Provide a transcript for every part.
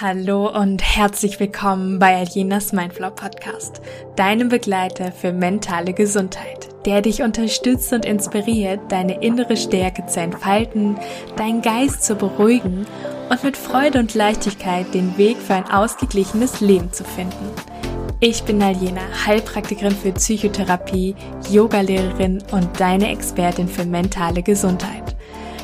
Hallo und herzlich willkommen bei Aljenas Mindflow Podcast, deinem Begleiter für mentale Gesundheit, der dich unterstützt und inspiriert, deine innere Stärke zu entfalten, deinen Geist zu beruhigen und mit Freude und Leichtigkeit den Weg für ein ausgeglichenes Leben zu finden. Ich bin Aljena, Heilpraktikerin für Psychotherapie, Yogalehrerin und deine Expertin für mentale Gesundheit.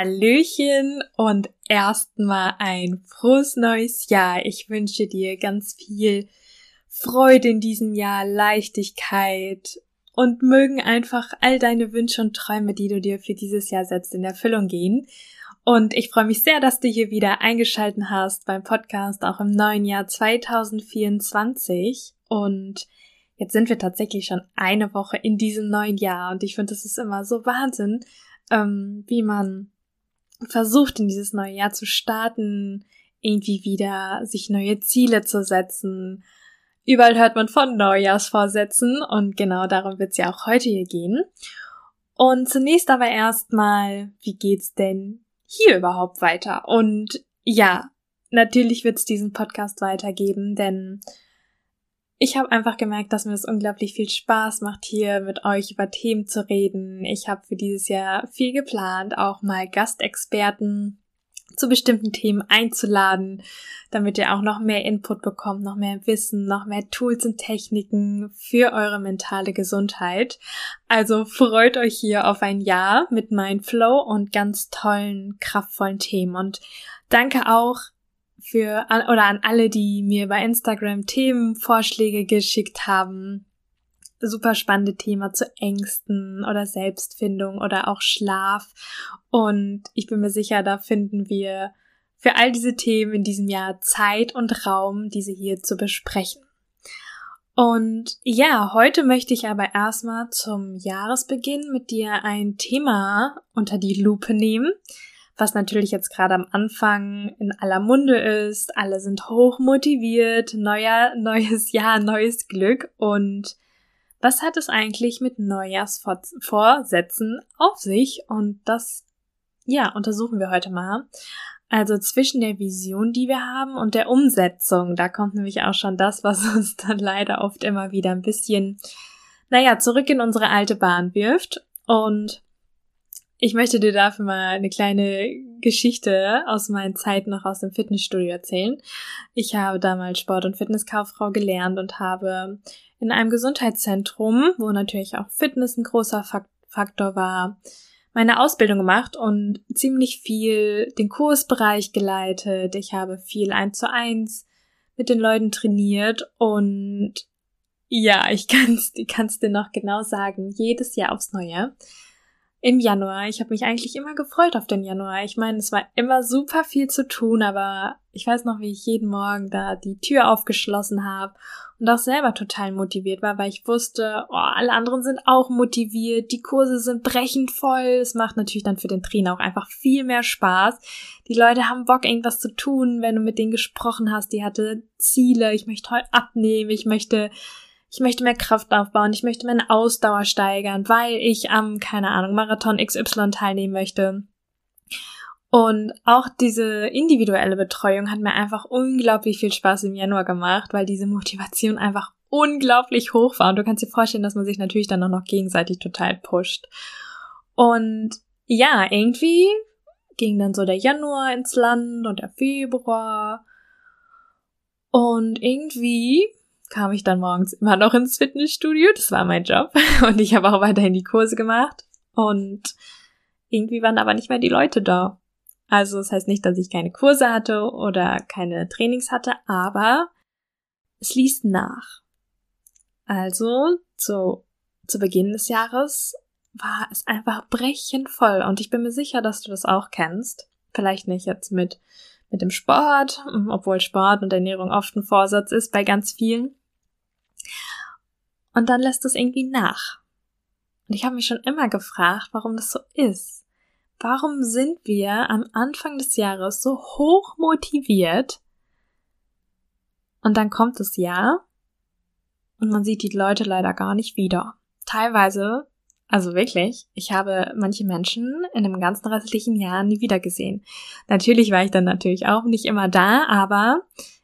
Hallöchen und erstmal ein frohes neues Jahr. Ich wünsche dir ganz viel Freude in diesem Jahr, Leichtigkeit und mögen einfach all deine Wünsche und Träume, die du dir für dieses Jahr setzt, in Erfüllung gehen. Und ich freue mich sehr, dass du hier wieder eingeschalten hast beim Podcast, auch im neuen Jahr 2024. Und jetzt sind wir tatsächlich schon eine Woche in diesem neuen Jahr. Und ich finde, das ist immer so Wahnsinn, ähm, wie man versucht, in dieses neue Jahr zu starten, irgendwie wieder sich neue Ziele zu setzen. Überall hört man von Neujahrsvorsätzen und genau darum wird es ja auch heute hier gehen. Und zunächst aber erstmal, wie geht's denn hier überhaupt weiter? Und ja, natürlich wird es diesen Podcast weitergeben, denn ich habe einfach gemerkt, dass mir es unglaublich viel Spaß macht, hier mit euch über Themen zu reden. Ich habe für dieses Jahr viel geplant, auch mal Gastexperten zu bestimmten Themen einzuladen, damit ihr auch noch mehr Input bekommt, noch mehr Wissen, noch mehr Tools und Techniken für eure mentale Gesundheit. Also freut euch hier auf ein Jahr mit Mindflow und ganz tollen, kraftvollen Themen. Und danke auch für oder an alle, die mir bei Instagram Themenvorschläge geschickt haben. Super spannende Thema zu Ängsten oder Selbstfindung oder auch Schlaf. Und ich bin mir sicher, da finden wir für all diese Themen in diesem Jahr Zeit und Raum, diese hier zu besprechen. Und ja, heute möchte ich aber erstmal zum Jahresbeginn mit dir ein Thema unter die Lupe nehmen, was natürlich jetzt gerade am Anfang in aller Munde ist. Alle sind hoch motiviert, neuer, neues Jahr, neues Glück. Und was hat es eigentlich mit Neujahrsvorsätzen auf sich? Und das, ja, untersuchen wir heute mal. Also zwischen der Vision, die wir haben und der Umsetzung, da kommt nämlich auch schon das, was uns dann leider oft immer wieder ein bisschen, naja, zurück in unsere alte Bahn wirft. Und ich möchte dir dafür mal eine kleine Geschichte aus meinen Zeiten noch aus dem Fitnessstudio erzählen. Ich habe damals Sport- und Fitnesskauffrau gelernt und habe in einem Gesundheitszentrum, wo natürlich auch Fitness ein großer Faktor war, meine Ausbildung gemacht und ziemlich viel den Kursbereich geleitet. Ich habe viel eins zu eins mit den Leuten trainiert und ja, ich kann's, ich kann's dir noch genau sagen, jedes Jahr aufs Neue im Januar. Ich habe mich eigentlich immer gefreut auf den Januar. Ich meine, es war immer super viel zu tun, aber ich weiß noch, wie ich jeden Morgen da die Tür aufgeschlossen habe und auch selber total motiviert war, weil ich wusste, oh, alle anderen sind auch motiviert, die Kurse sind brechend voll. Es macht natürlich dann für den Trainer auch einfach viel mehr Spaß. Die Leute haben Bock, irgendwas zu tun, wenn du mit denen gesprochen hast. Die hatte Ziele, ich möchte heute abnehmen, ich möchte ich möchte mehr Kraft aufbauen, ich möchte meine Ausdauer steigern, weil ich am, keine Ahnung, Marathon XY teilnehmen möchte. Und auch diese individuelle Betreuung hat mir einfach unglaublich viel Spaß im Januar gemacht, weil diese Motivation einfach unglaublich hoch war. Und du kannst dir vorstellen, dass man sich natürlich dann auch noch gegenseitig total pusht. Und ja, irgendwie ging dann so der Januar ins Land und der Februar. Und irgendwie kam ich dann morgens immer noch ins Fitnessstudio. Das war mein Job. Und ich habe auch weiterhin die Kurse gemacht. Und irgendwie waren aber nicht mehr die Leute da. Also das heißt nicht, dass ich keine Kurse hatte oder keine Trainings hatte, aber es ließ nach. Also zu, zu Beginn des Jahres war es einfach brechend voll und ich bin mir sicher, dass du das auch kennst. Vielleicht nicht jetzt mit, mit dem Sport, obwohl Sport und Ernährung oft ein Vorsatz ist bei ganz vielen. Und dann lässt es irgendwie nach. Und ich habe mich schon immer gefragt, warum das so ist. Warum sind wir am Anfang des Jahres so hoch motiviert und dann kommt das Jahr und man sieht die Leute leider gar nicht wieder. Teilweise, also wirklich, ich habe manche Menschen in dem ganzen restlichen Jahr nie wieder gesehen. Natürlich war ich dann natürlich auch nicht immer da, aber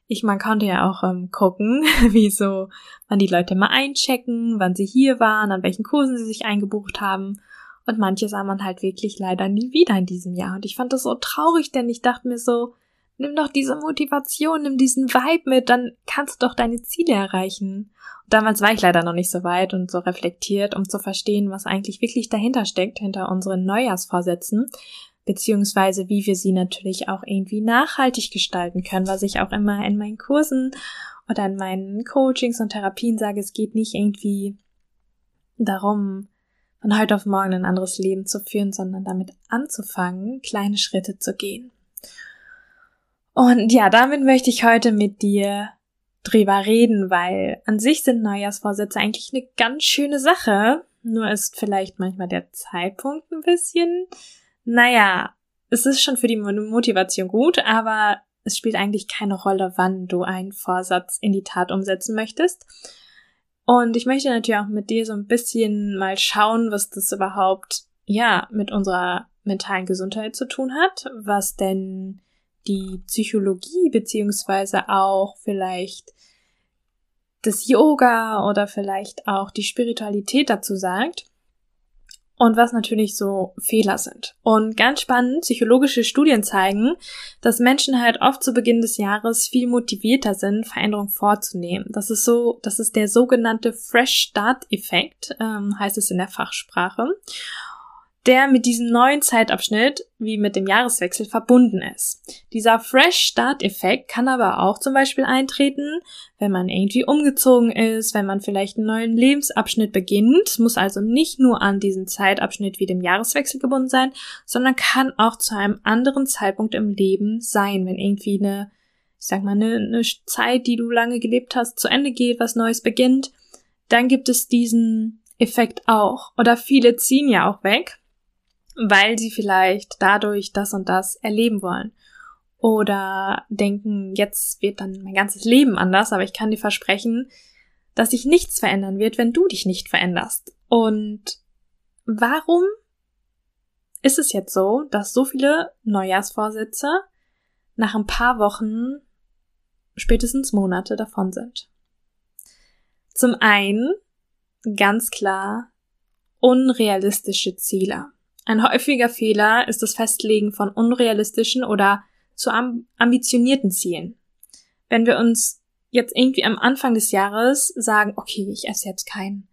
ich, man konnte ja auch ähm, gucken, wie so, wann die Leute mal einchecken, wann sie hier waren, an welchen Kursen sie sich eingebucht haben. Und manche sah man halt wirklich leider nie wieder in diesem Jahr. Und ich fand das so traurig, denn ich dachte mir so, nimm doch diese Motivation, nimm diesen Vibe mit, dann kannst du doch deine Ziele erreichen. Und damals war ich leider noch nicht so weit und so reflektiert, um zu verstehen, was eigentlich wirklich dahinter steckt, hinter unseren Neujahrsvorsätzen beziehungsweise wie wir sie natürlich auch irgendwie nachhaltig gestalten können, was ich auch immer in meinen Kursen oder in meinen Coachings und Therapien sage, es geht nicht irgendwie darum, von heute auf morgen ein anderes Leben zu führen, sondern damit anzufangen, kleine Schritte zu gehen. Und ja, damit möchte ich heute mit dir drüber reden, weil an sich sind Neujahrsvorsätze eigentlich eine ganz schöne Sache. Nur ist vielleicht manchmal der Zeitpunkt ein bisschen naja, es ist schon für die Motivation gut, aber es spielt eigentlich keine Rolle, wann du einen Vorsatz in die Tat umsetzen möchtest. Und ich möchte natürlich auch mit dir so ein bisschen mal schauen, was das überhaupt, ja, mit unserer mentalen Gesundheit zu tun hat, was denn die Psychologie beziehungsweise auch vielleicht das Yoga oder vielleicht auch die Spiritualität dazu sagt und was natürlich so Fehler sind. Und ganz spannend, psychologische Studien zeigen, dass Menschen halt oft zu Beginn des Jahres viel motivierter sind, Veränderungen vorzunehmen. Das ist so, das ist der sogenannte Fresh Start Effekt, ähm, heißt es in der Fachsprache der mit diesem neuen Zeitabschnitt wie mit dem Jahreswechsel verbunden ist. Dieser Fresh Start Effekt kann aber auch zum Beispiel eintreten, wenn man irgendwie umgezogen ist, wenn man vielleicht einen neuen Lebensabschnitt beginnt, muss also nicht nur an diesen Zeitabschnitt wie dem Jahreswechsel gebunden sein, sondern kann auch zu einem anderen Zeitpunkt im Leben sein, wenn irgendwie eine, ich sag mal, eine, eine Zeit, die du lange gelebt hast, zu Ende geht, was Neues beginnt, dann gibt es diesen Effekt auch. Oder viele ziehen ja auch weg weil sie vielleicht dadurch das und das erleben wollen. Oder denken, jetzt wird dann mein ganzes Leben anders, aber ich kann dir versprechen, dass sich nichts verändern wird, wenn du dich nicht veränderst. Und warum ist es jetzt so, dass so viele Neujahrsvorsätze nach ein paar Wochen, spätestens Monate davon sind? Zum einen ganz klar unrealistische Ziele. Ein häufiger Fehler ist das Festlegen von unrealistischen oder zu ambitionierten Zielen. Wenn wir uns jetzt irgendwie am Anfang des Jahres sagen, okay, ich esse jetzt kein,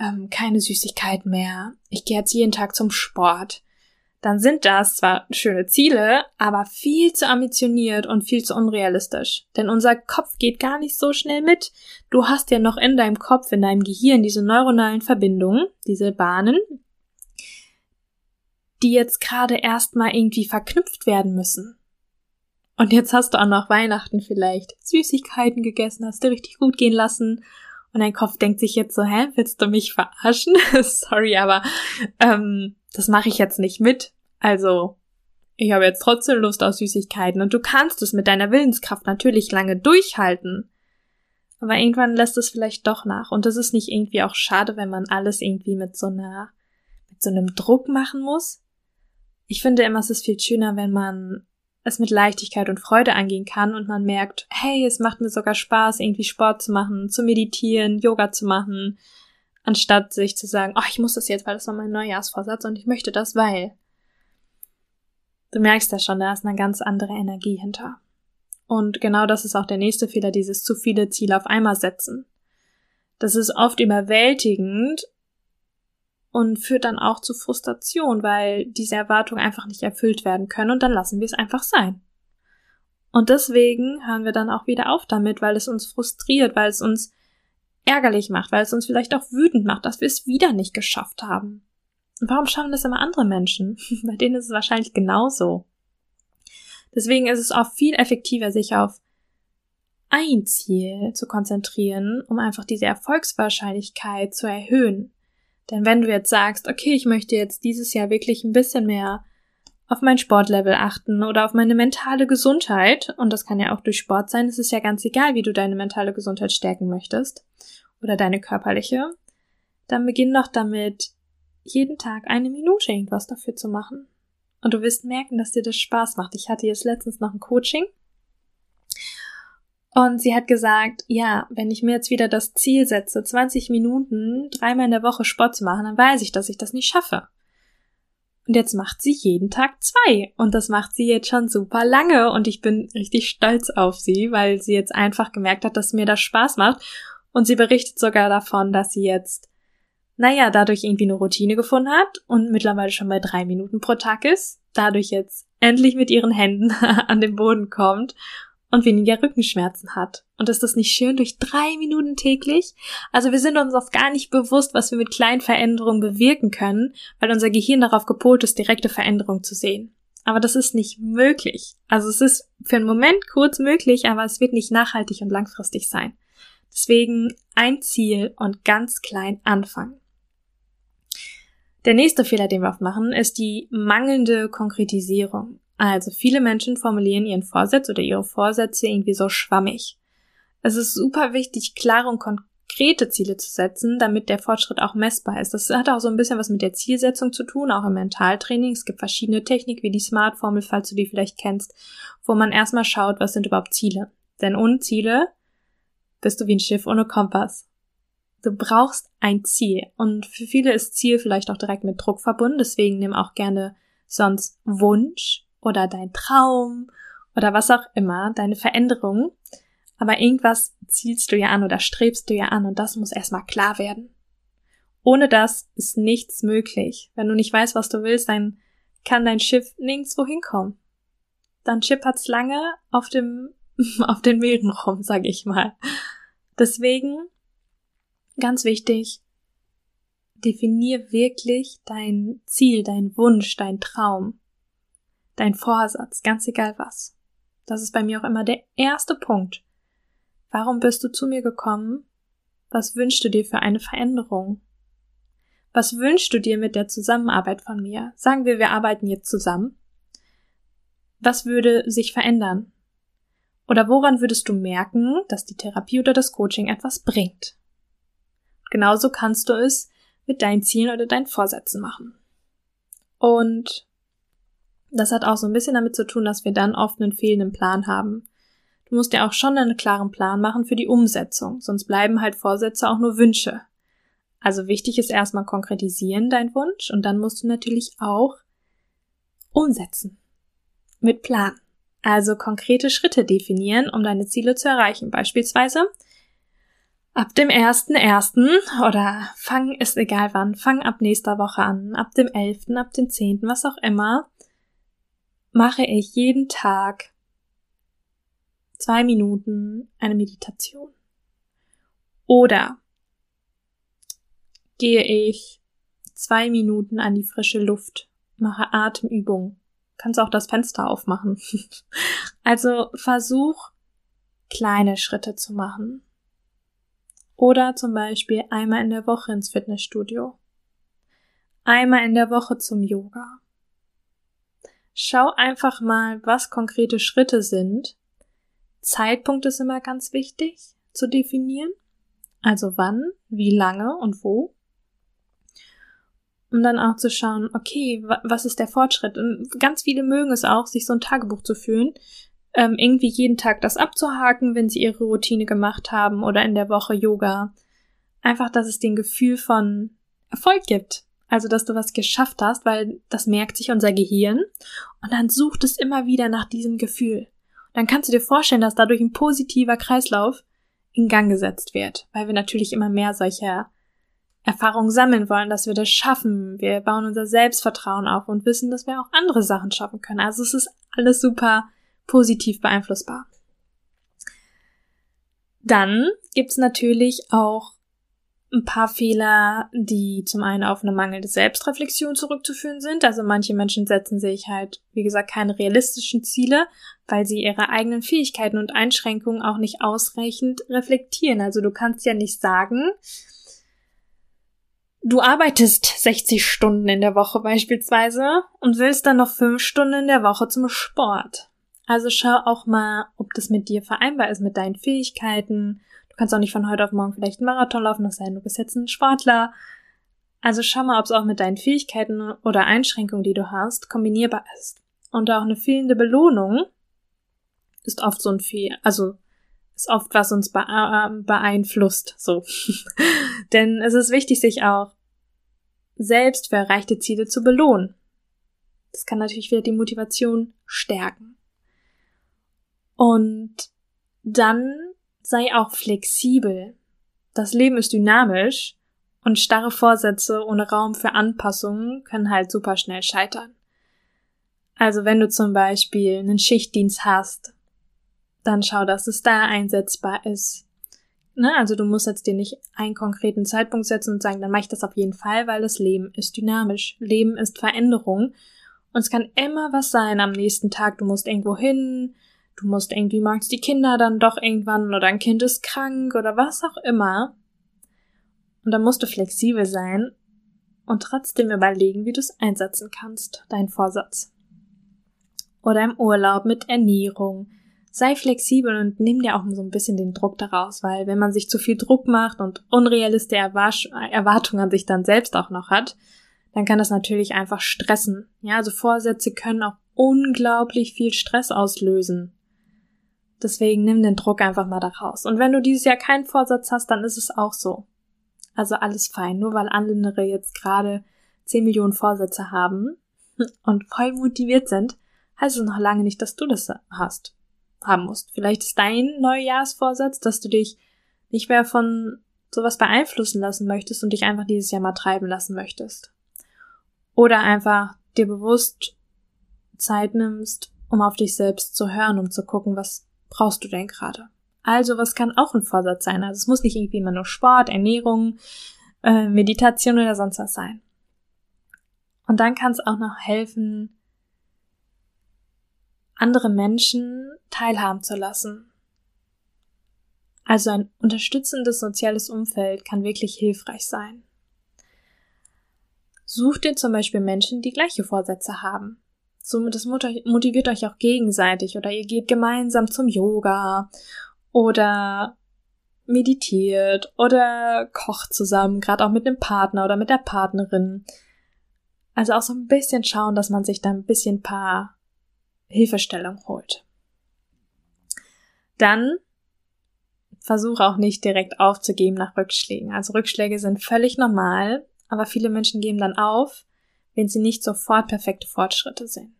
ähm, keine Süßigkeiten mehr, ich gehe jetzt jeden Tag zum Sport, dann sind das zwar schöne Ziele, aber viel zu ambitioniert und viel zu unrealistisch. Denn unser Kopf geht gar nicht so schnell mit. Du hast ja noch in deinem Kopf, in deinem Gehirn diese neuronalen Verbindungen, diese Bahnen, die jetzt gerade erstmal irgendwie verknüpft werden müssen. Und jetzt hast du auch noch Weihnachten vielleicht Süßigkeiten gegessen, hast dir richtig gut gehen lassen. Und dein Kopf denkt sich jetzt so, hä, willst du mich verarschen? Sorry, aber ähm, das mache ich jetzt nicht mit. Also, ich habe jetzt trotzdem Lust auf Süßigkeiten und du kannst es mit deiner Willenskraft natürlich lange durchhalten. Aber irgendwann lässt es vielleicht doch nach. Und das ist nicht irgendwie auch schade, wenn man alles irgendwie mit so einer, mit so einem Druck machen muss ich finde immer, es ist viel schöner, wenn man es mit Leichtigkeit und Freude angehen kann und man merkt, hey, es macht mir sogar Spaß, irgendwie Sport zu machen, zu meditieren, Yoga zu machen, anstatt sich zu sagen, oh, ich muss das jetzt, weil das war mein Neujahrsvorsatz und ich möchte das, weil. Du merkst ja schon, da ist eine ganz andere Energie hinter. Und genau das ist auch der nächste Fehler, dieses zu viele Ziele auf einmal setzen. Das ist oft überwältigend und führt dann auch zu Frustration, weil diese Erwartungen einfach nicht erfüllt werden können und dann lassen wir es einfach sein. Und deswegen hören wir dann auch wieder auf damit, weil es uns frustriert, weil es uns ärgerlich macht, weil es uns vielleicht auch wütend macht, dass wir es wieder nicht geschafft haben. Und warum schaffen das immer andere Menschen? Bei denen ist es wahrscheinlich genauso. Deswegen ist es auch viel effektiver, sich auf ein Ziel zu konzentrieren, um einfach diese Erfolgswahrscheinlichkeit zu erhöhen. Denn wenn du jetzt sagst, okay, ich möchte jetzt dieses Jahr wirklich ein bisschen mehr auf mein Sportlevel achten oder auf meine mentale Gesundheit, und das kann ja auch durch Sport sein, es ist ja ganz egal, wie du deine mentale Gesundheit stärken möchtest oder deine körperliche, dann beginn doch damit, jeden Tag eine Minute irgendwas dafür zu machen. Und du wirst merken, dass dir das Spaß macht. Ich hatte jetzt letztens noch ein Coaching und sie hat gesagt, ja, wenn ich mir jetzt wieder das Ziel setze, 20 Minuten dreimal in der Woche Sport zu machen, dann weiß ich, dass ich das nicht schaffe. Und jetzt macht sie jeden Tag zwei. Und das macht sie jetzt schon super lange. Und ich bin richtig stolz auf sie, weil sie jetzt einfach gemerkt hat, dass mir das Spaß macht. Und sie berichtet sogar davon, dass sie jetzt, naja, dadurch irgendwie eine Routine gefunden hat und mittlerweile schon bei drei Minuten pro Tag ist. Dadurch jetzt endlich mit ihren Händen an den Boden kommt und weniger Rückenschmerzen hat. Und ist das nicht schön durch drei Minuten täglich? Also wir sind uns oft gar nicht bewusst, was wir mit kleinen Veränderungen bewirken können, weil unser Gehirn darauf gepolt ist, direkte Veränderungen zu sehen. Aber das ist nicht möglich. Also es ist für einen Moment kurz möglich, aber es wird nicht nachhaltig und langfristig sein. Deswegen ein Ziel und ganz klein anfangen. Der nächste Fehler, den wir oft machen, ist die mangelnde Konkretisierung. Also viele Menschen formulieren ihren Vorsatz oder ihre Vorsätze irgendwie so schwammig. Es ist super wichtig, klare und konkrete Ziele zu setzen, damit der Fortschritt auch messbar ist. Das hat auch so ein bisschen was mit der Zielsetzung zu tun, auch im Mentaltraining. Es gibt verschiedene Techniken wie die Smart-Formel, falls du die vielleicht kennst, wo man erstmal schaut, was sind überhaupt Ziele. Denn ohne Ziele bist du wie ein Schiff ohne Kompass. Du brauchst ein Ziel. Und für viele ist Ziel vielleicht auch direkt mit Druck verbunden. Deswegen nimm auch gerne sonst Wunsch oder dein Traum oder was auch immer, deine Veränderung. Aber irgendwas zielst du ja an oder strebst du ja an und das muss erstmal klar werden. Ohne das ist nichts möglich. Wenn du nicht weißt, was du willst, dann kann dein Schiff nirgendwo hinkommen. Dann schippert's lange auf dem, auf den Meeren rum, sag ich mal. Deswegen, ganz wichtig, definier wirklich dein Ziel, dein Wunsch, dein Traum dein Vorsatz, ganz egal was. Das ist bei mir auch immer der erste Punkt. Warum bist du zu mir gekommen? Was wünschst du dir für eine Veränderung? Was wünschst du dir mit der Zusammenarbeit von mir? Sagen wir, wir arbeiten jetzt zusammen. Was würde sich verändern? Oder woran würdest du merken, dass die Therapie oder das Coaching etwas bringt? Genauso kannst du es mit deinen Zielen oder deinen Vorsätzen machen. Und das hat auch so ein bisschen damit zu tun, dass wir dann oft einen fehlenden Plan haben. Du musst dir auch schon einen klaren Plan machen für die Umsetzung, sonst bleiben halt Vorsätze auch nur Wünsche. Also wichtig ist erstmal konkretisieren dein Wunsch und dann musst du natürlich auch umsetzen. Mit Plan. Also konkrete Schritte definieren, um deine Ziele zu erreichen. Beispielsweise ab dem ersten ersten oder fang ist egal wann, fang ab nächster Woche an, ab dem elften, ab dem zehnten, was auch immer, mache ich jeden Tag zwei Minuten eine Meditation. Oder gehe ich zwei Minuten an die frische Luft, mache Atemübung. Kannst auch das Fenster aufmachen. also versuch kleine Schritte zu machen. Oder zum Beispiel einmal in der Woche ins Fitnessstudio. Einmal in der Woche zum Yoga. Schau einfach mal, was konkrete Schritte sind. Zeitpunkt ist immer ganz wichtig zu definieren. Also wann, wie lange und wo. Um dann auch zu schauen, okay, was ist der Fortschritt? Und ganz viele mögen es auch, sich so ein Tagebuch zu führen, ähm, irgendwie jeden Tag das abzuhaken, wenn sie ihre Routine gemacht haben oder in der Woche Yoga. Einfach, dass es den Gefühl von Erfolg gibt. Also, dass du was geschafft hast, weil das merkt sich unser Gehirn und dann sucht es immer wieder nach diesem Gefühl. Dann kannst du dir vorstellen, dass dadurch ein positiver Kreislauf in Gang gesetzt wird, weil wir natürlich immer mehr solcher Erfahrungen sammeln wollen, dass wir das schaffen. Wir bauen unser Selbstvertrauen auf und wissen, dass wir auch andere Sachen schaffen können. Also es ist alles super positiv beeinflussbar. Dann gibt's natürlich auch ein paar Fehler, die zum einen auf eine mangelnde Selbstreflexion zurückzuführen sind. Also manche Menschen setzen sich halt, wie gesagt, keine realistischen Ziele, weil sie ihre eigenen Fähigkeiten und Einschränkungen auch nicht ausreichend reflektieren. Also du kannst ja nicht sagen, du arbeitest 60 Stunden in der Woche beispielsweise und willst dann noch 5 Stunden in der Woche zum Sport. Also schau auch mal, ob das mit dir vereinbar ist, mit deinen Fähigkeiten, Du kannst auch nicht von heute auf morgen vielleicht einen Marathon laufen, das sei denn, du bist jetzt ein Sportler. Also schau mal, ob es auch mit deinen Fähigkeiten oder Einschränkungen, die du hast, kombinierbar ist. Und auch eine fehlende Belohnung ist oft so ein Fehl, also ist oft was uns äh, beeinflusst, so. Denn es ist wichtig, sich auch selbst für erreichte Ziele zu belohnen. Das kann natürlich wieder die Motivation stärken. Und dann sei auch flexibel. Das Leben ist dynamisch und starre Vorsätze ohne Raum für Anpassungen können halt super schnell scheitern. Also wenn du zum Beispiel einen Schichtdienst hast, dann schau, dass es da einsetzbar ist. Ne? Also du musst jetzt dir nicht einen konkreten Zeitpunkt setzen und sagen, dann mache ich das auf jeden Fall, weil das Leben ist dynamisch. Leben ist Veränderung. Und es kann immer was sein am nächsten Tag. Du musst irgendwo hin, du musst irgendwie magst die Kinder dann doch irgendwann oder dein Kind ist krank oder was auch immer. Und dann musst du flexibel sein und trotzdem überlegen, wie du es einsetzen kannst, dein Vorsatz. Oder im Urlaub mit Ernährung. Sei flexibel und nimm dir auch so ein bisschen den Druck daraus, weil wenn man sich zu viel Druck macht und unrealistische Erwartungen an sich dann selbst auch noch hat, dann kann das natürlich einfach stressen. Ja, also Vorsätze können auch unglaublich viel Stress auslösen. Deswegen nimm den Druck einfach mal da raus. Und wenn du dieses Jahr keinen Vorsatz hast, dann ist es auch so. Also alles fein. Nur weil andere jetzt gerade 10 Millionen Vorsätze haben und voll motiviert sind, heißt es noch lange nicht, dass du das hast, haben musst. Vielleicht ist dein Neujahrsvorsatz, dass du dich nicht mehr von sowas beeinflussen lassen möchtest und dich einfach dieses Jahr mal treiben lassen möchtest. Oder einfach dir bewusst Zeit nimmst, um auf dich selbst zu hören, um zu gucken, was brauchst du denn gerade? Also, was kann auch ein Vorsatz sein? Also, es muss nicht irgendwie immer nur Sport, Ernährung, äh, Meditation oder sonst was sein. Und dann kann es auch noch helfen, andere Menschen teilhaben zu lassen. Also ein unterstützendes soziales Umfeld kann wirklich hilfreich sein. Such dir zum Beispiel Menschen, die gleiche Vorsätze haben. So, das motiviert euch auch gegenseitig oder ihr geht gemeinsam zum Yoga oder meditiert oder kocht zusammen, gerade auch mit einem Partner oder mit der Partnerin. Also auch so ein bisschen schauen, dass man sich da ein bisschen paar Hilfestellung holt. Dann versuche auch nicht direkt aufzugeben nach Rückschlägen. Also Rückschläge sind völlig normal, aber viele Menschen geben dann auf, wenn sie nicht sofort perfekte Fortschritte sehen.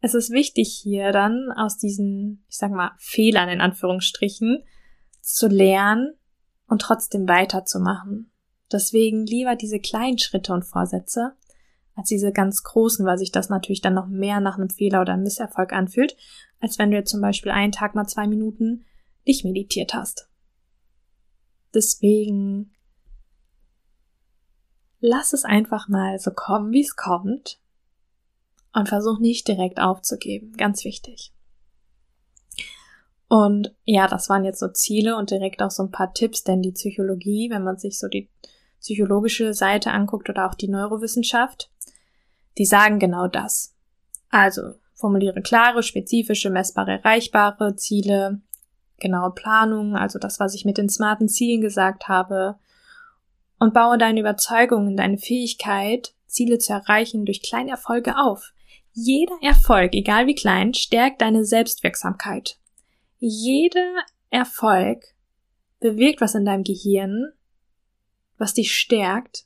Es ist wichtig hier dann aus diesen, ich sag mal, Fehlern in Anführungsstrichen zu lernen und trotzdem weiterzumachen. Deswegen lieber diese kleinen Schritte und Vorsätze als diese ganz großen, weil sich das natürlich dann noch mehr nach einem Fehler oder einem Misserfolg anfühlt, als wenn du jetzt zum Beispiel einen Tag mal zwei Minuten nicht meditiert hast. Deswegen lass es einfach mal so kommen, wie es kommt. Und versuch nicht direkt aufzugeben. Ganz wichtig. Und ja, das waren jetzt so Ziele und direkt auch so ein paar Tipps, denn die Psychologie, wenn man sich so die psychologische Seite anguckt oder auch die Neurowissenschaft, die sagen genau das. Also formuliere klare, spezifische, messbare, erreichbare Ziele, genaue Planung, also das, was ich mit den smarten Zielen gesagt habe, und baue deine Überzeugungen, deine Fähigkeit, Ziele zu erreichen, durch kleine Erfolge auf. Jeder Erfolg, egal wie klein, stärkt deine Selbstwirksamkeit. Jeder Erfolg bewirkt was in deinem Gehirn, was dich stärkt,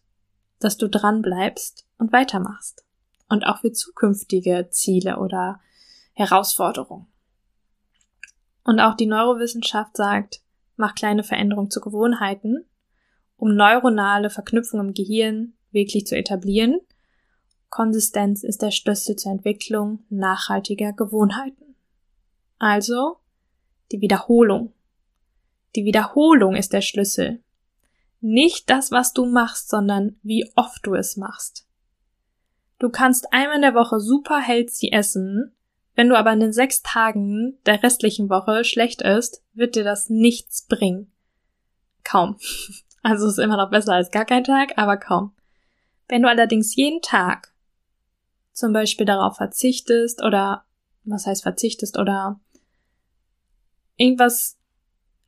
dass du dran bleibst und weitermachst. Und auch für zukünftige Ziele oder Herausforderungen. Und auch die Neurowissenschaft sagt, mach kleine Veränderungen zu Gewohnheiten um neuronale Verknüpfungen im Gehirn wirklich zu etablieren. Konsistenz ist der Schlüssel zur Entwicklung nachhaltiger Gewohnheiten. Also die Wiederholung. Die Wiederholung ist der Schlüssel. Nicht das, was du machst, sondern wie oft du es machst. Du kannst einmal in der Woche super healthy essen, wenn du aber in den sechs Tagen der restlichen Woche schlecht isst, wird dir das nichts bringen. Kaum. Also ist immer noch besser als gar kein Tag, aber kaum. Wenn du allerdings jeden Tag zum Beispiel darauf verzichtest oder was heißt verzichtest oder irgendwas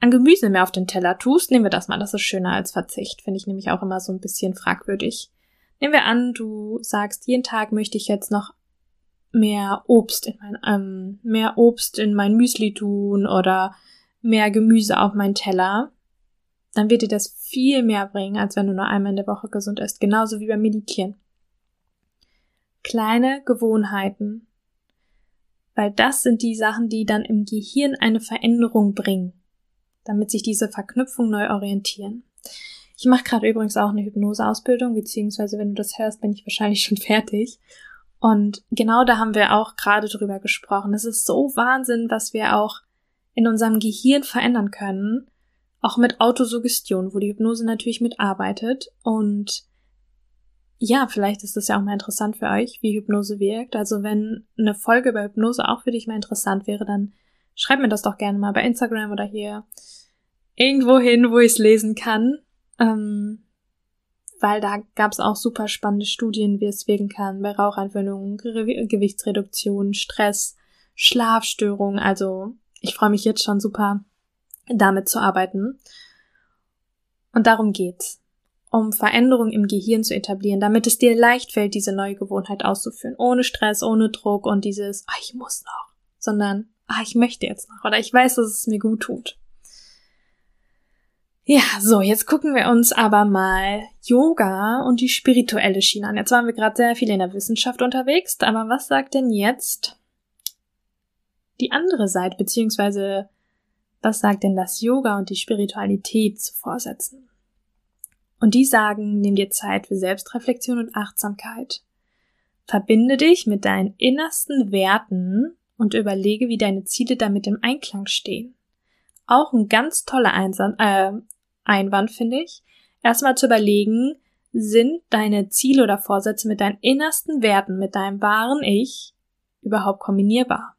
an Gemüse mehr auf den Teller tust, nehmen wir das mal, das ist schöner als Verzicht, finde ich nämlich auch immer so ein bisschen fragwürdig. Nehmen wir an, du sagst, jeden Tag möchte ich jetzt noch mehr Obst in mein, ähm, mehr Obst in mein Müsli tun oder mehr Gemüse auf meinen Teller, dann wird dir das viel mehr bringen, als wenn du nur einmal in der Woche gesund isst. Genauso wie beim Meditieren. Kleine Gewohnheiten. Weil das sind die Sachen, die dann im Gehirn eine Veränderung bringen, damit sich diese Verknüpfungen neu orientieren. Ich mache gerade übrigens auch eine Hypnoseausbildung, beziehungsweise wenn du das hörst, bin ich wahrscheinlich schon fertig. Und genau da haben wir auch gerade drüber gesprochen. Es ist so Wahnsinn, was wir auch in unserem Gehirn verändern können. Auch mit Autosuggestion, wo die Hypnose natürlich mitarbeitet. Und ja, vielleicht ist das ja auch mal interessant für euch, wie Hypnose wirkt. Also wenn eine Folge über Hypnose auch für dich mal interessant wäre, dann schreib mir das doch gerne mal bei Instagram oder hier irgendwo hin, wo ich es lesen kann. Ähm, weil da gab es auch super spannende Studien, wie es wirken kann bei Raucheinwöhnungen, Ge Gewichtsreduktion, Stress, Schlafstörungen. Also ich freue mich jetzt schon super, damit zu arbeiten. Und darum geht's. Um Veränderungen im Gehirn zu etablieren, damit es dir leicht fällt, diese neue Gewohnheit auszuführen. Ohne Stress, ohne Druck und dieses, ah, ich muss noch, sondern, ah, ich möchte jetzt noch oder ich weiß, dass es mir gut tut. Ja, so, jetzt gucken wir uns aber mal Yoga und die spirituelle Schiene an. Jetzt waren wir gerade sehr viel in der Wissenschaft unterwegs, aber was sagt denn jetzt die andere Seite, beziehungsweise was sagt denn das Yoga und die Spiritualität zu Vorsätzen? Und die sagen, nimm dir Zeit für Selbstreflexion und Achtsamkeit. Verbinde dich mit deinen innersten Werten und überlege, wie deine Ziele damit im Einklang stehen. Auch ein ganz toller Einsatz, äh, Einwand, finde ich, erstmal zu überlegen, sind deine Ziele oder Vorsätze mit deinen innersten Werten, mit deinem wahren Ich überhaupt kombinierbar?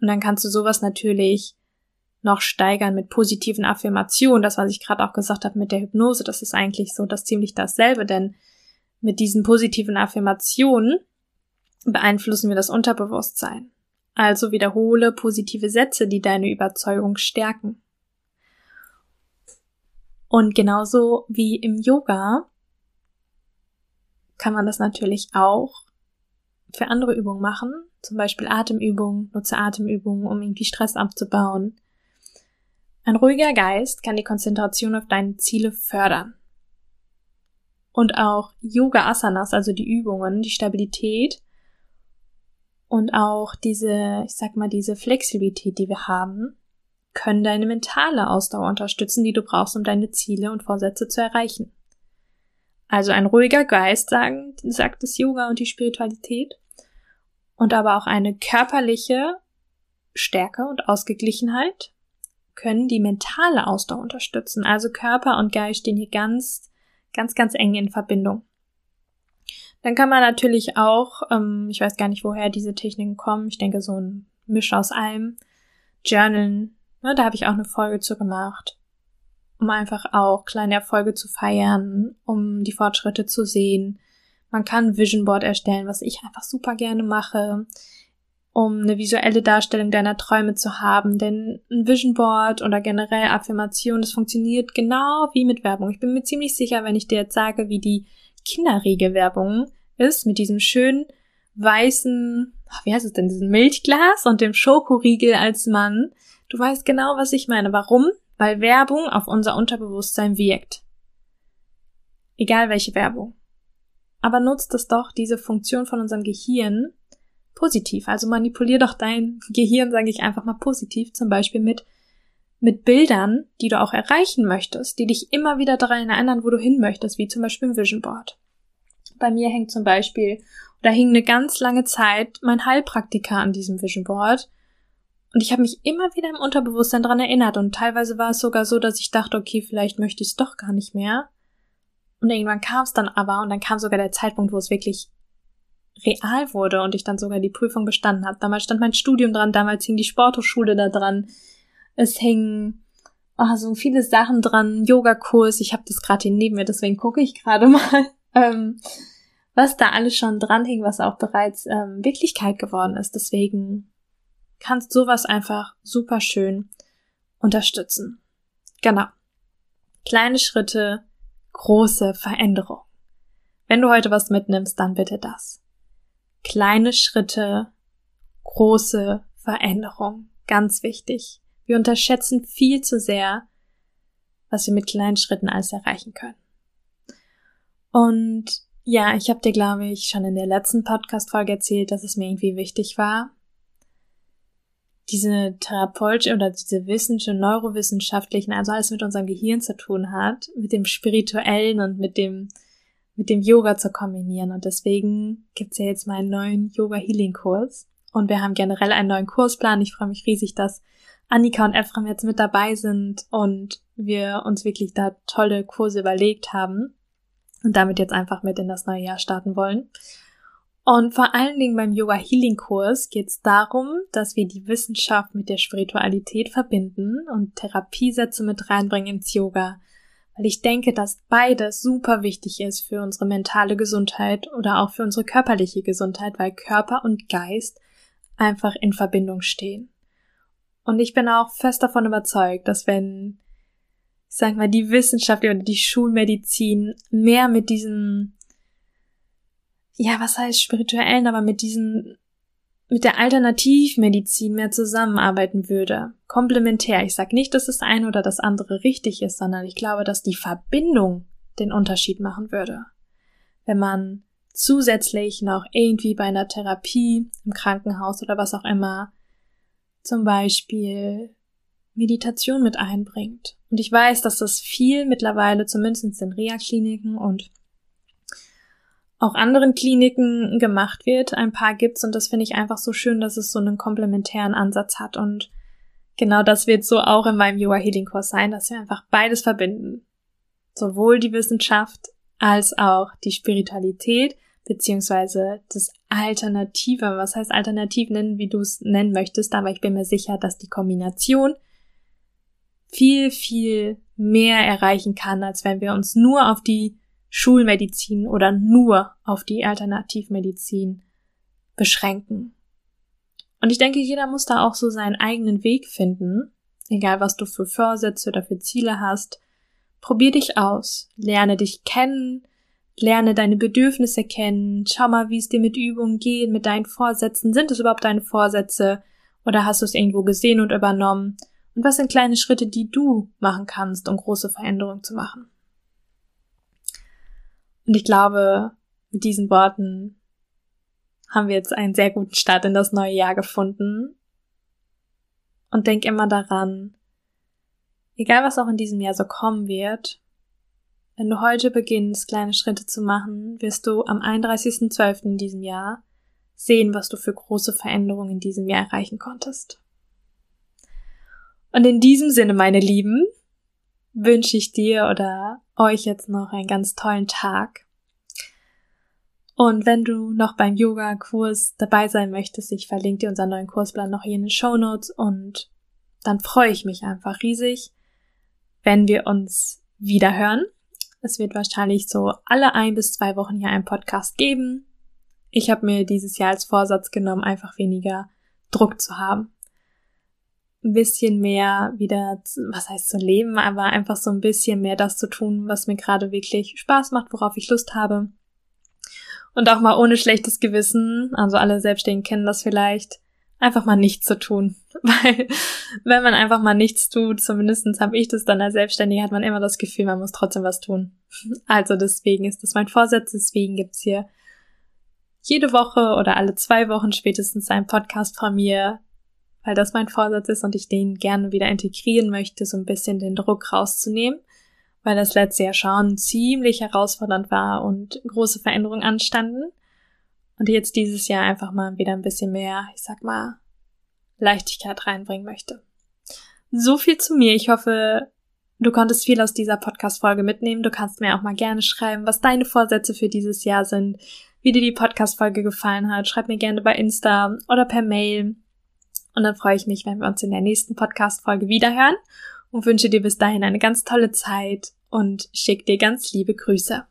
Und dann kannst du sowas natürlich noch steigern mit positiven Affirmationen. Das, was ich gerade auch gesagt habe mit der Hypnose, das ist eigentlich so das ziemlich dasselbe, denn mit diesen positiven Affirmationen beeinflussen wir das Unterbewusstsein. Also wiederhole positive Sätze, die deine Überzeugung stärken. Und genauso wie im Yoga kann man das natürlich auch für andere Übungen machen, zum Beispiel Atemübungen, nutze Atemübungen, um irgendwie Stress abzubauen. Ein ruhiger Geist kann die Konzentration auf deine Ziele fördern. Und auch Yoga Asanas, also die Übungen, die Stabilität und auch diese, ich sag mal, diese Flexibilität, die wir haben, können deine mentale Ausdauer unterstützen, die du brauchst, um deine Ziele und Vorsätze zu erreichen. Also ein ruhiger Geist, sagen, sagt das Yoga und die Spiritualität. Und aber auch eine körperliche Stärke und Ausgeglichenheit können die mentale Ausdauer unterstützen. Also Körper und Geist stehen hier ganz, ganz, ganz eng in Verbindung. Dann kann man natürlich auch, ähm, ich weiß gar nicht, woher diese Techniken kommen, ich denke so ein Misch aus allem, Journalen, Ne, da habe ich auch eine Folge zu gemacht, um einfach auch kleine Erfolge zu feiern, um die Fortschritte zu sehen. Man kann ein Vision Board erstellen, was ich einfach super gerne mache, um eine visuelle Darstellung deiner Träume zu haben. Denn ein Vision Board oder generell Affirmation, das funktioniert genau wie mit Werbung. Ich bin mir ziemlich sicher, wenn ich dir jetzt sage, wie die Kinderriegel-Werbung ist, mit diesem schönen weißen, wie heißt es denn, diesem Milchglas und dem Schokoriegel als Mann. Du weißt genau, was ich meine. Warum? Weil Werbung auf unser Unterbewusstsein wirkt. Egal welche Werbung. Aber nutzt es doch, diese Funktion von unserem Gehirn, positiv. Also manipulier doch dein Gehirn, sage ich einfach mal positiv, zum Beispiel mit, mit Bildern, die du auch erreichen möchtest, die dich immer wieder daran erinnern, wo du hin möchtest, wie zum Beispiel ein Vision Board. Bei mir hängt zum Beispiel, oder hing eine ganz lange Zeit mein Heilpraktiker an diesem Vision Board Und ich habe mich immer wieder im Unterbewusstsein dran erinnert und teilweise war es sogar so, dass ich dachte, okay, vielleicht möchte ich es doch gar nicht mehr. Und irgendwann kam es dann aber und dann kam sogar der Zeitpunkt, wo es wirklich real wurde und ich dann sogar die Prüfung bestanden habe. Damals stand mein Studium dran, damals hing die Sporthochschule da dran. Es hängen oh, so viele Sachen dran, Yogakurs, ich habe das gerade hier neben mir, deswegen gucke ich gerade mal, ähm, was da alles schon dran hing, was auch bereits ähm, Wirklichkeit geworden ist. Deswegen kannst sowas einfach super schön unterstützen. Genau. Kleine Schritte, große Veränderung. Wenn du heute was mitnimmst, dann bitte das. Kleine Schritte, große Veränderung. Ganz wichtig. Wir unterschätzen viel zu sehr, was wir mit kleinen Schritten alles erreichen können. Und ja, ich habe dir, glaube ich, schon in der letzten Podcast-Folge erzählt, dass es mir irgendwie wichtig war, diese therapeutische oder diese wissenschaftlichen, neurowissenschaftlichen, also alles mit unserem Gehirn zu tun hat, mit dem spirituellen und mit dem mit dem Yoga zu kombinieren. Und deswegen gibt's ja jetzt meinen neuen Yoga Healing Kurs. Und wir haben generell einen neuen Kursplan. Ich freue mich riesig, dass Annika und Ephraim jetzt mit dabei sind und wir uns wirklich da tolle Kurse überlegt haben und damit jetzt einfach mit in das neue Jahr starten wollen. Und vor allen Dingen beim Yoga Healing Kurs geht es darum, dass wir die Wissenschaft mit der Spiritualität verbinden und Therapiesätze mit reinbringen ins Yoga. Weil ich denke, dass beides super wichtig ist für unsere mentale Gesundheit oder auch für unsere körperliche Gesundheit, weil Körper und Geist einfach in Verbindung stehen. Und ich bin auch fest davon überzeugt, dass wenn, ich sag mal, die Wissenschaft oder die Schulmedizin mehr mit diesem, ja, was heißt spirituellen, aber mit diesem, mit der Alternativmedizin mehr zusammenarbeiten würde. Komplementär. Ich sag nicht, dass das eine oder das andere richtig ist, sondern ich glaube, dass die Verbindung den Unterschied machen würde. Wenn man zusätzlich noch irgendwie bei einer Therapie im Krankenhaus oder was auch immer zum Beispiel Meditation mit einbringt. Und ich weiß, dass das viel mittlerweile, zumindest in Reha-Kliniken und auch anderen Kliniken gemacht wird. Ein paar gibt's und das finde ich einfach so schön, dass es so einen komplementären Ansatz hat und genau das wird so auch in meinem Yoga Healing Kurs sein, dass wir einfach beides verbinden. Sowohl die Wissenschaft als auch die Spiritualität beziehungsweise das Alternative, was heißt alternativ nennen, wie du es nennen möchtest, aber ich bin mir sicher, dass die Kombination viel, viel mehr erreichen kann, als wenn wir uns nur auf die Schulmedizin oder nur auf die Alternativmedizin beschränken. Und ich denke, jeder muss da auch so seinen eigenen Weg finden, egal was du für Vorsätze oder für Ziele hast. Probier dich aus, lerne dich kennen, Lerne deine Bedürfnisse kennen. Schau mal, wie es dir mit Übungen geht, mit deinen Vorsätzen. Sind es überhaupt deine Vorsätze? Oder hast du es irgendwo gesehen und übernommen? Und was sind kleine Schritte, die du machen kannst, um große Veränderungen zu machen? Und ich glaube, mit diesen Worten haben wir jetzt einen sehr guten Start in das neue Jahr gefunden. Und denk immer daran, egal was auch in diesem Jahr so kommen wird, wenn du heute beginnst, kleine Schritte zu machen, wirst du am 31.12. in diesem Jahr sehen, was du für große Veränderungen in diesem Jahr erreichen konntest. Und in diesem Sinne, meine Lieben, wünsche ich dir oder euch jetzt noch einen ganz tollen Tag. Und wenn du noch beim Yoga-Kurs dabei sein möchtest, ich verlinke dir unseren neuen Kursplan noch hier in den Show Notes und dann freue ich mich einfach riesig, wenn wir uns wieder hören. Es wird wahrscheinlich so alle ein bis zwei Wochen hier einen Podcast geben. Ich habe mir dieses Jahr als Vorsatz genommen, einfach weniger Druck zu haben. Ein bisschen mehr wieder, was heißt zu leben, aber einfach so ein bisschen mehr das zu tun, was mir gerade wirklich Spaß macht, worauf ich Lust habe. Und auch mal ohne schlechtes Gewissen, also alle Selbstständigen kennen das vielleicht, einfach mal nichts zu tun. Weil wenn man einfach mal nichts tut, zumindestens habe ich das dann als Selbstständige, hat man immer das Gefühl, man muss trotzdem was tun. Also deswegen ist das mein Vorsatz, deswegen gibt's hier jede Woche oder alle zwei Wochen spätestens einen Podcast von mir, weil das mein Vorsatz ist und ich den gerne wieder integrieren möchte, so ein bisschen den Druck rauszunehmen, weil das letzte Jahr schon ziemlich herausfordernd war und große Veränderungen anstanden. Und jetzt dieses Jahr einfach mal wieder ein bisschen mehr, ich sag mal, Leichtigkeit reinbringen möchte. So viel zu mir. Ich hoffe, du konntest viel aus dieser Podcast-Folge mitnehmen. Du kannst mir auch mal gerne schreiben, was deine Vorsätze für dieses Jahr sind, wie dir die Podcast-Folge gefallen hat. Schreib mir gerne bei Insta oder per Mail. Und dann freue ich mich, wenn wir uns in der nächsten Podcast-Folge wiederhören und wünsche dir bis dahin eine ganz tolle Zeit und schick dir ganz liebe Grüße.